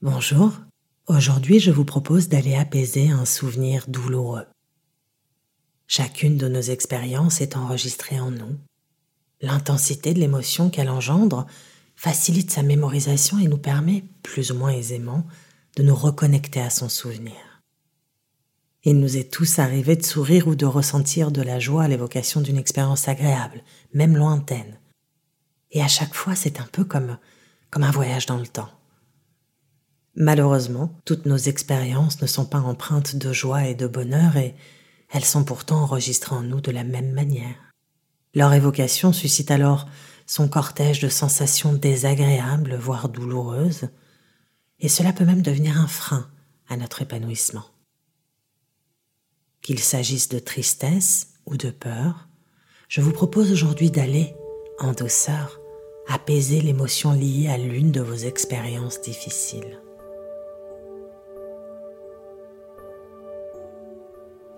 Bonjour, aujourd'hui je vous propose d'aller apaiser un souvenir douloureux. Chacune de nos expériences est enregistrée en nous. L'intensité de l'émotion qu'elle engendre facilite sa mémorisation et nous permet, plus ou moins aisément, de nous reconnecter à son souvenir. Il nous est tous arrivé de sourire ou de ressentir de la joie à l'évocation d'une expérience agréable, même lointaine. Et à chaque fois, c'est un peu comme, comme un voyage dans le temps. Malheureusement, toutes nos expériences ne sont pas empreintes de joie et de bonheur et elles sont pourtant enregistrées en nous de la même manière. Leur évocation suscite alors son cortège de sensations désagréables, voire douloureuses, et cela peut même devenir un frein à notre épanouissement. Qu'il s'agisse de tristesse ou de peur, je vous propose aujourd'hui d'aller, en douceur, apaiser l'émotion liée à l'une de vos expériences difficiles.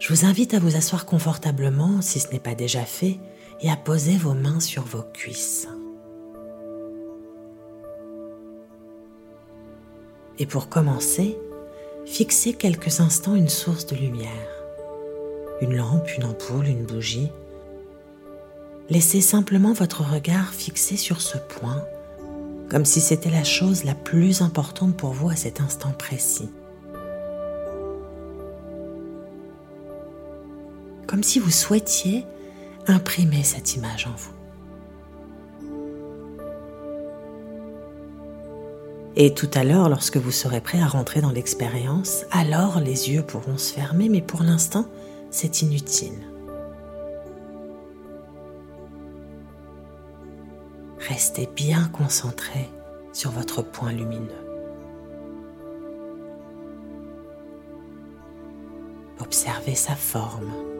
Je vous invite à vous asseoir confortablement si ce n'est pas déjà fait et à poser vos mains sur vos cuisses. Et pour commencer, fixez quelques instants une source de lumière. Une lampe, une ampoule, une bougie. Laissez simplement votre regard fixé sur ce point, comme si c'était la chose la plus importante pour vous à cet instant précis. Comme si vous souhaitiez imprimer cette image en vous. Et tout à l'heure, lorsque vous serez prêt à rentrer dans l'expérience, alors les yeux pourront se fermer, mais pour l'instant, c'est inutile. Restez bien concentré sur votre point lumineux. Observez sa forme.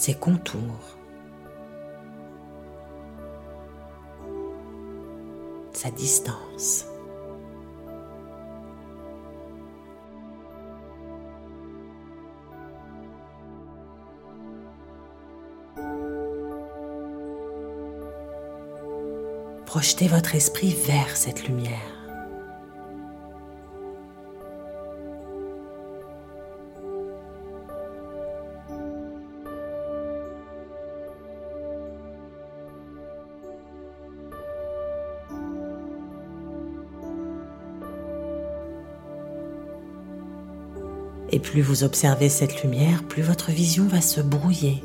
Ses contours, sa distance. Projetez votre esprit vers cette lumière. Plus vous observez cette lumière, plus votre vision va se brouiller,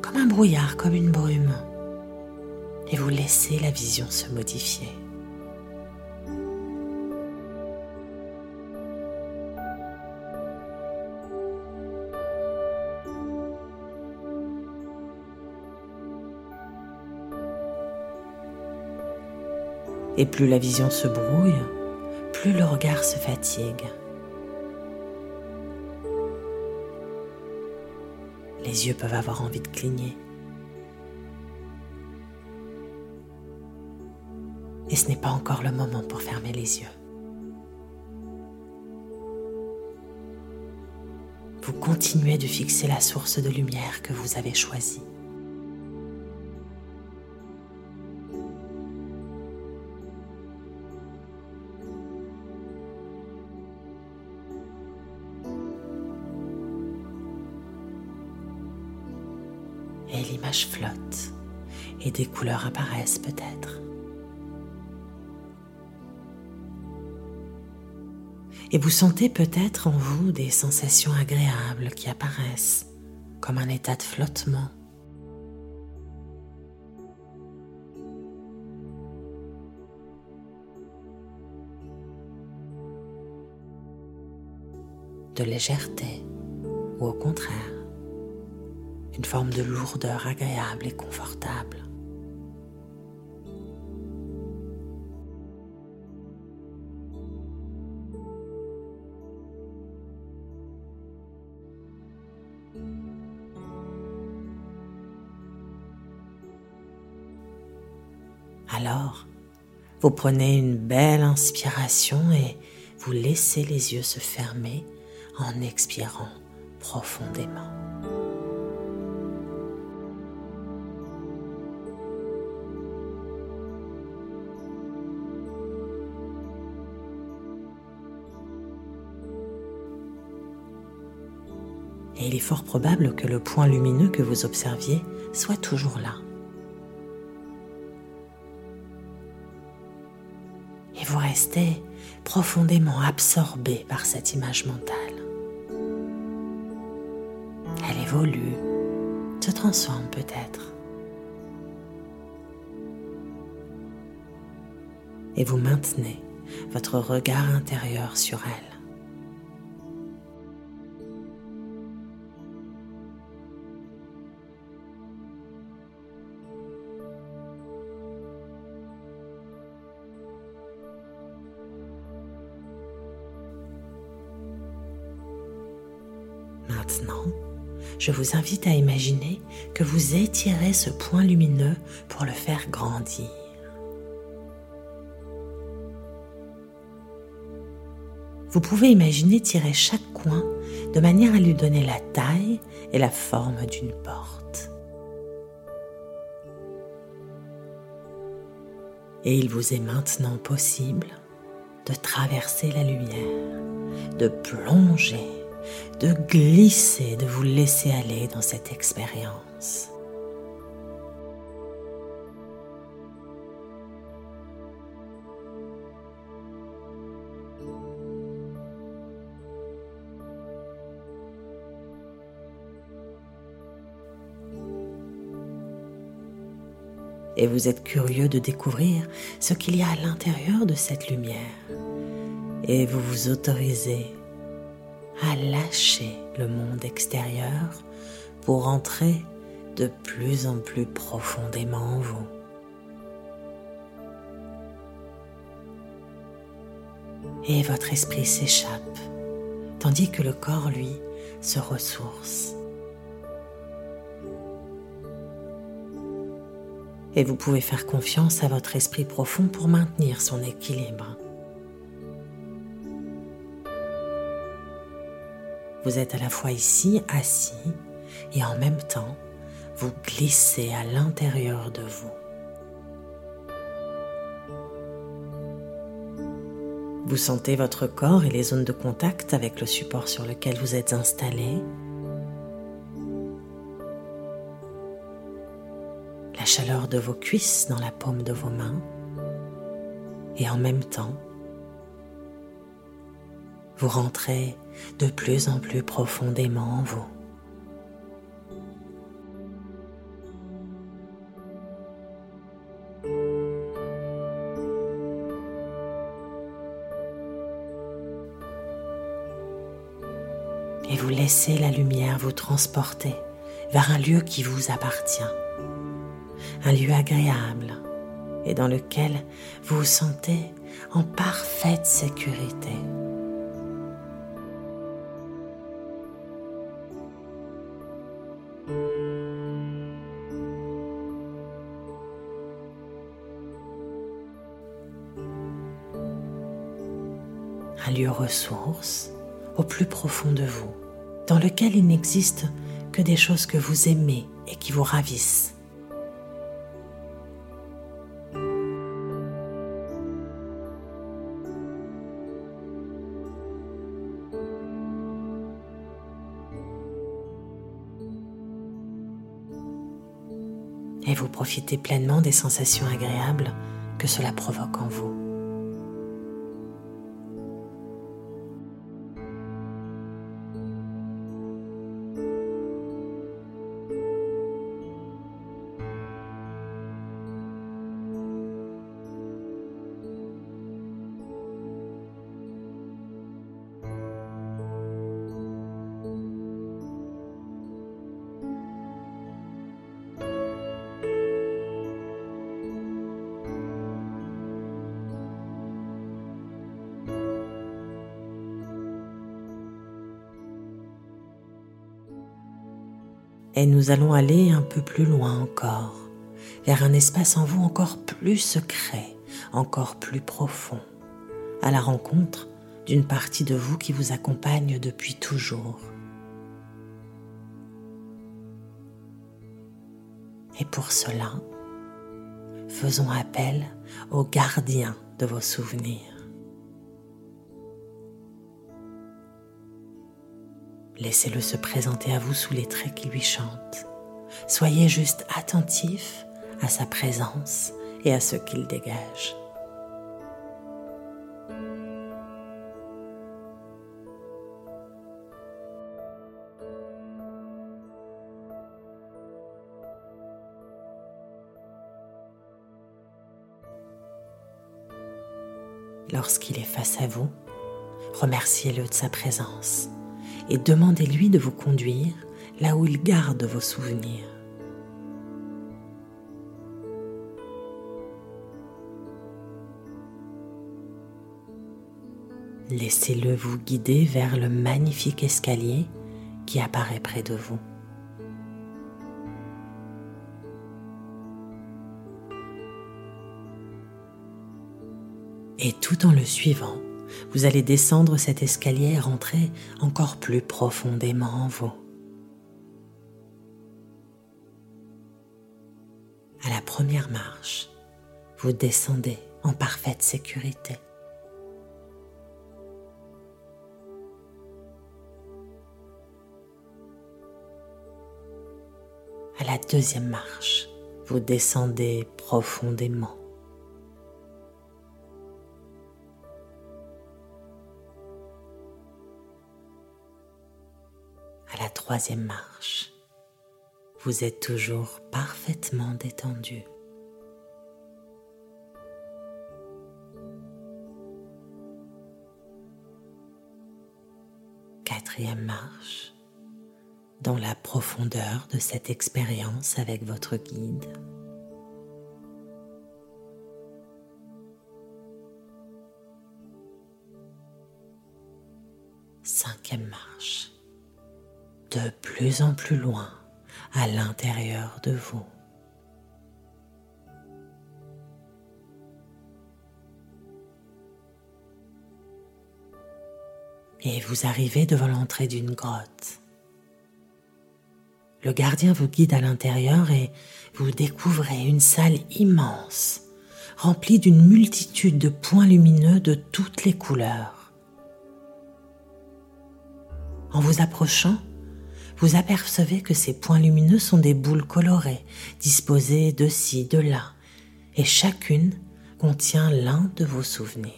comme un brouillard, comme une brume. Et vous laissez la vision se modifier. Et plus la vision se brouille, plus le regard se fatigue. Les yeux peuvent avoir envie de cligner. Et ce n'est pas encore le moment pour fermer les yeux. Vous continuez de fixer la source de lumière que vous avez choisie. Et l'image flotte et des couleurs apparaissent peut-être. Et vous sentez peut-être en vous des sensations agréables qui apparaissent comme un état de flottement. de légèreté ou au contraire une forme de lourdeur agréable et confortable. Alors, vous prenez une belle inspiration et vous laissez les yeux se fermer en expirant profondément. Et il est fort probable que le point lumineux que vous observiez soit toujours là. Et vous restez profondément absorbé par cette image mentale. Elle évolue, se transforme peut-être. Et vous maintenez votre regard intérieur sur elle. Je vous invite à imaginer que vous étirez ce point lumineux pour le faire grandir. Vous pouvez imaginer tirer chaque coin de manière à lui donner la taille et la forme d'une porte. Et il vous est maintenant possible de traverser la lumière, de plonger de glisser, de vous laisser aller dans cette expérience. Et vous êtes curieux de découvrir ce qu'il y a à l'intérieur de cette lumière. Et vous vous autorisez à lâcher le monde extérieur pour entrer de plus en plus profondément en vous. Et votre esprit s'échappe, tandis que le corps, lui, se ressource. Et vous pouvez faire confiance à votre esprit profond pour maintenir son équilibre. Vous êtes à la fois ici assis et en même temps, vous glissez à l'intérieur de vous. Vous sentez votre corps et les zones de contact avec le support sur lequel vous êtes installé. La chaleur de vos cuisses dans la paume de vos mains. Et en même temps, vous rentrez de plus en plus profondément en vous. Et vous laissez la lumière vous transporter vers un lieu qui vous appartient, un lieu agréable et dans lequel vous vous sentez en parfaite sécurité. Lieu ressource au plus profond de vous, dans lequel il n'existe que des choses que vous aimez et qui vous ravissent. Et vous profitez pleinement des sensations agréables que cela provoque en vous. Et nous allons aller un peu plus loin encore, vers un espace en vous encore plus secret, encore plus profond, à la rencontre d'une partie de vous qui vous accompagne depuis toujours. Et pour cela, faisons appel au gardien de vos souvenirs. Laissez-le se présenter à vous sous les traits qui lui chantent. Soyez juste attentif à sa présence et à ce qu'il dégage. Lorsqu'il est face à vous, remerciez-le de sa présence et demandez-lui de vous conduire là où il garde vos souvenirs. Laissez-le vous guider vers le magnifique escalier qui apparaît près de vous. Et tout en le suivant, vous allez descendre cet escalier et rentrer encore plus profondément en vous. À la première marche, vous descendez en parfaite sécurité. À la deuxième marche, vous descendez profondément. Troisième marche, vous êtes toujours parfaitement détendu. Quatrième marche, dans la profondeur de cette expérience avec votre guide. Cinquième marche, de plus en plus loin à l'intérieur de vous. Et vous arrivez devant l'entrée d'une grotte. Le gardien vous guide à l'intérieur et vous découvrez une salle immense, remplie d'une multitude de points lumineux de toutes les couleurs. En vous approchant, vous apercevez que ces points lumineux sont des boules colorées, disposées de ci, de là, et chacune contient l'un de vos souvenirs.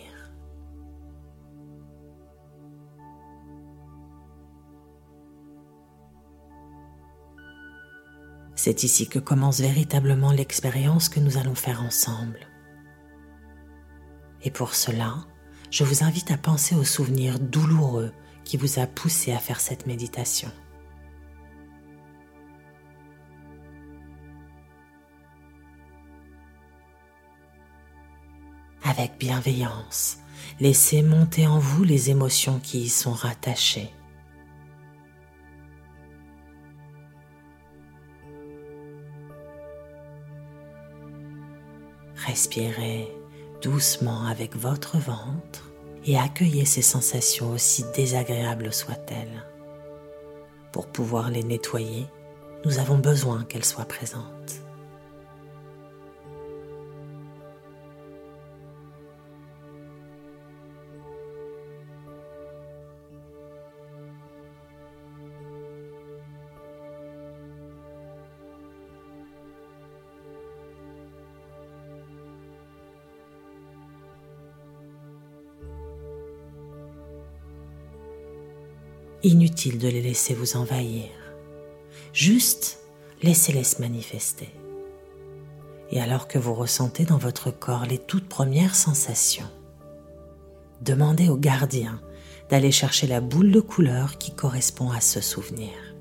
C'est ici que commence véritablement l'expérience que nous allons faire ensemble. Et pour cela, je vous invite à penser au souvenir douloureux qui vous a poussé à faire cette méditation. Avec bienveillance, laissez monter en vous les émotions qui y sont rattachées. Respirez doucement avec votre ventre et accueillez ces sensations aussi désagréables soient-elles. Pour pouvoir les nettoyer, nous avons besoin qu'elles soient présentes. Inutile de les laisser vous envahir. Juste laissez-les se manifester. Et alors que vous ressentez dans votre corps les toutes premières sensations, demandez au gardien d'aller chercher la boule de couleur qui correspond à ce souvenir.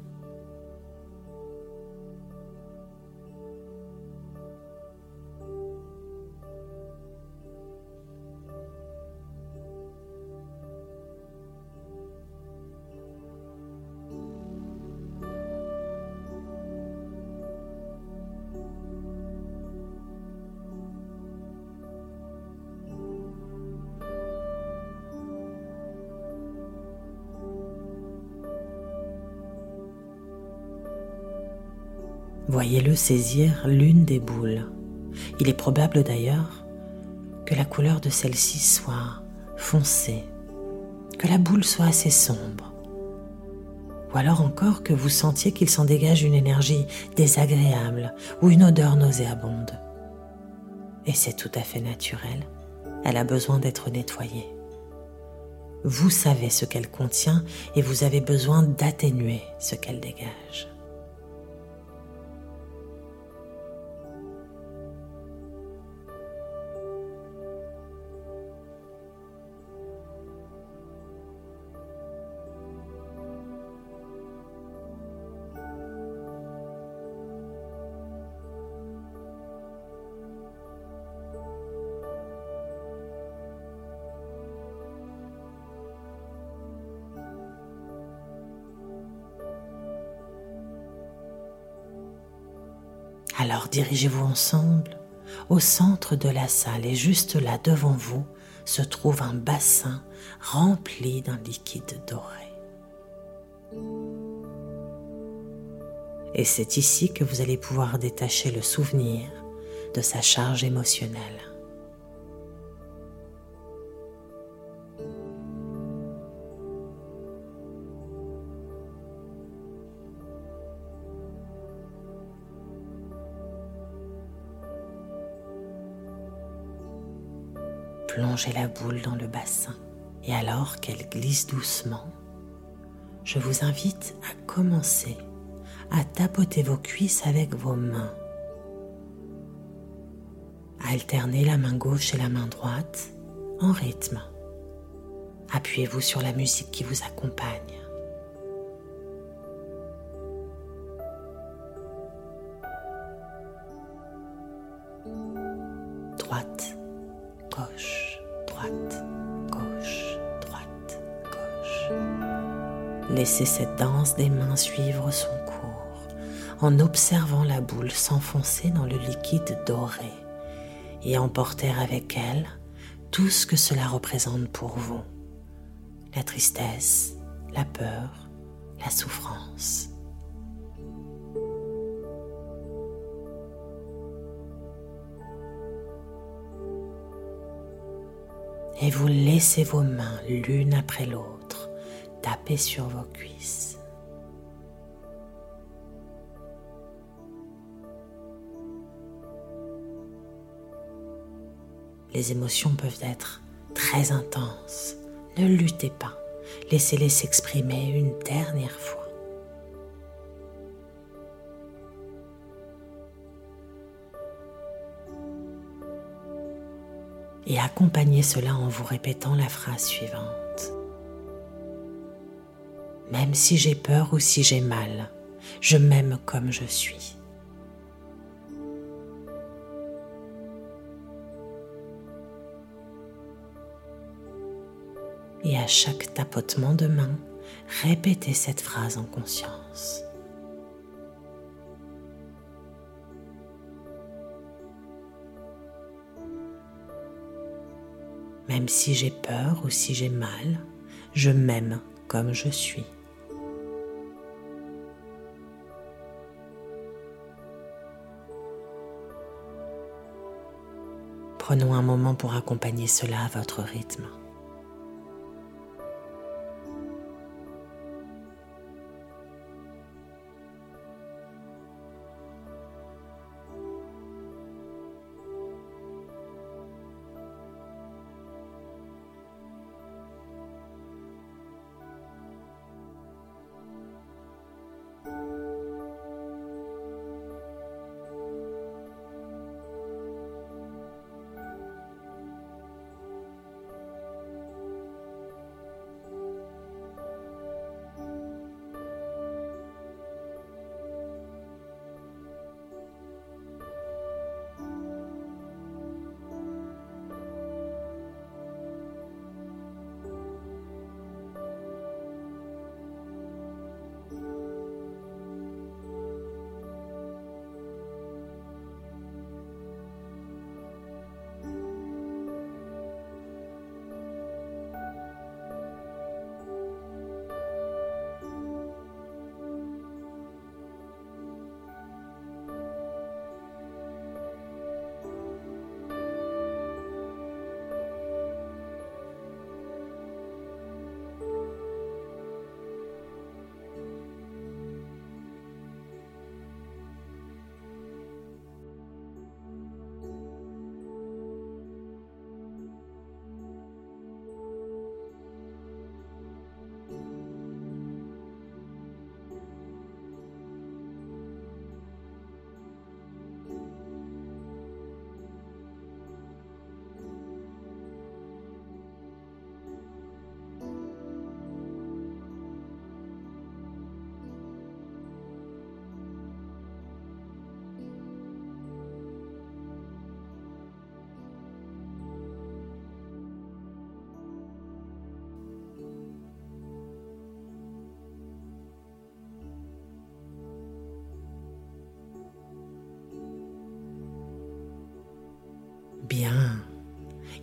Voyez-le saisir l'une des boules. Il est probable d'ailleurs que la couleur de celle-ci soit foncée, que la boule soit assez sombre, ou alors encore que vous sentiez qu'il s'en dégage une énergie désagréable ou une odeur nauséabonde. Et c'est tout à fait naturel, elle a besoin d'être nettoyée. Vous savez ce qu'elle contient et vous avez besoin d'atténuer ce qu'elle dégage. Dirigez-vous ensemble au centre de la salle et juste là devant vous se trouve un bassin rempli d'un liquide doré. Et c'est ici que vous allez pouvoir détacher le souvenir de sa charge émotionnelle. La boule dans le bassin et alors qu'elle glisse doucement, je vous invite à commencer à tapoter vos cuisses avec vos mains, à alterner la main gauche et la main droite en rythme. Appuyez-vous sur la musique qui vous accompagne. Droite, Laissez cette danse des mains suivre son cours en observant la boule s'enfoncer dans le liquide doré et emporter avec elle tout ce que cela représente pour vous. La tristesse, la peur, la souffrance. et vous laissez vos mains l'une après l'autre taper sur vos cuisses. Les émotions peuvent être très intenses. Ne luttez pas. Laissez-les s'exprimer une dernière fois. et accompagnez cela en vous répétant la phrase suivante. Même si j'ai peur ou si j'ai mal, je m'aime comme je suis. Et à chaque tapotement de main, répétez cette phrase en conscience. Même si j'ai peur ou si j'ai mal, je m'aime comme je suis. Prenons un moment pour accompagner cela à votre rythme.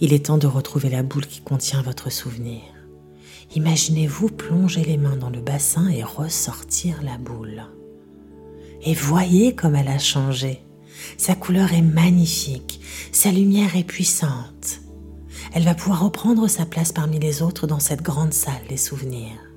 Il est temps de retrouver la boule qui contient votre souvenir. Imaginez-vous plonger les mains dans le bassin et ressortir la boule. Et voyez comme elle a changé. Sa couleur est magnifique, sa lumière est puissante. Elle va pouvoir reprendre sa place parmi les autres dans cette grande salle des souvenirs.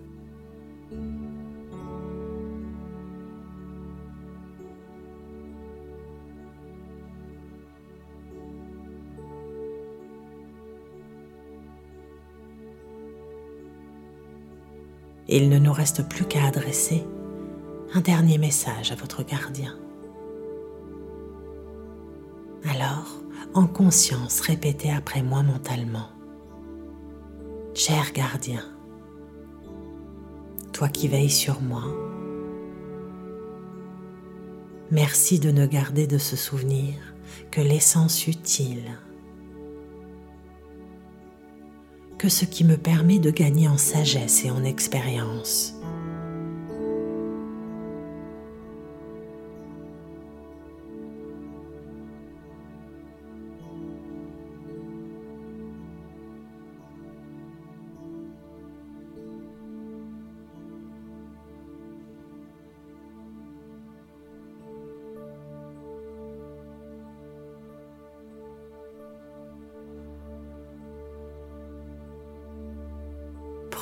Il ne nous reste plus qu'à adresser un dernier message à votre gardien. Alors, en conscience, répétez après moi mentalement. Cher gardien, toi qui veilles sur moi, merci de ne garder de ce souvenir que l'essence utile que ce qui me permet de gagner en sagesse et en expérience.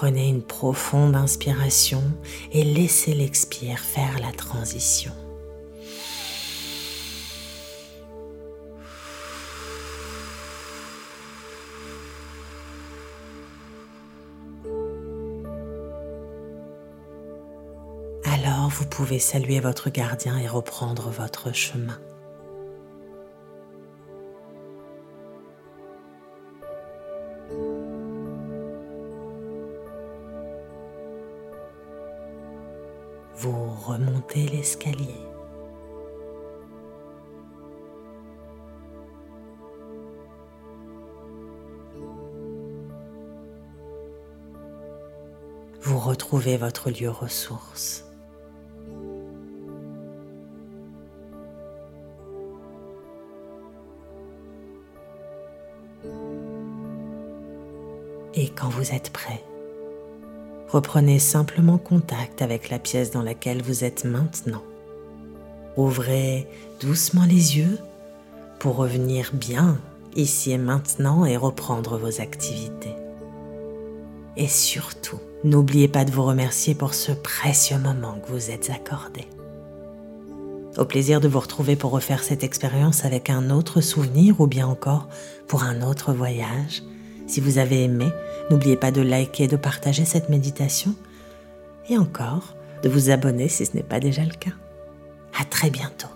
Prenez une profonde inspiration et laissez l'expire faire la transition. Alors vous pouvez saluer votre gardien et reprendre votre chemin. Vous remontez l'escalier. Vous retrouvez votre lieu ressource. Et quand vous êtes prêt, reprenez simplement contact avec la pièce dans laquelle vous êtes maintenant. Ouvrez doucement les yeux pour revenir bien ici et maintenant et reprendre vos activités. Et surtout, n'oubliez pas de vous remercier pour ce précieux moment que vous êtes accordé. Au plaisir de vous retrouver pour refaire cette expérience avec un autre souvenir ou bien encore pour un autre voyage si vous avez aimé, n'oubliez pas de liker et de partager cette méditation et encore de vous abonner si ce n'est pas déjà le cas. À très bientôt.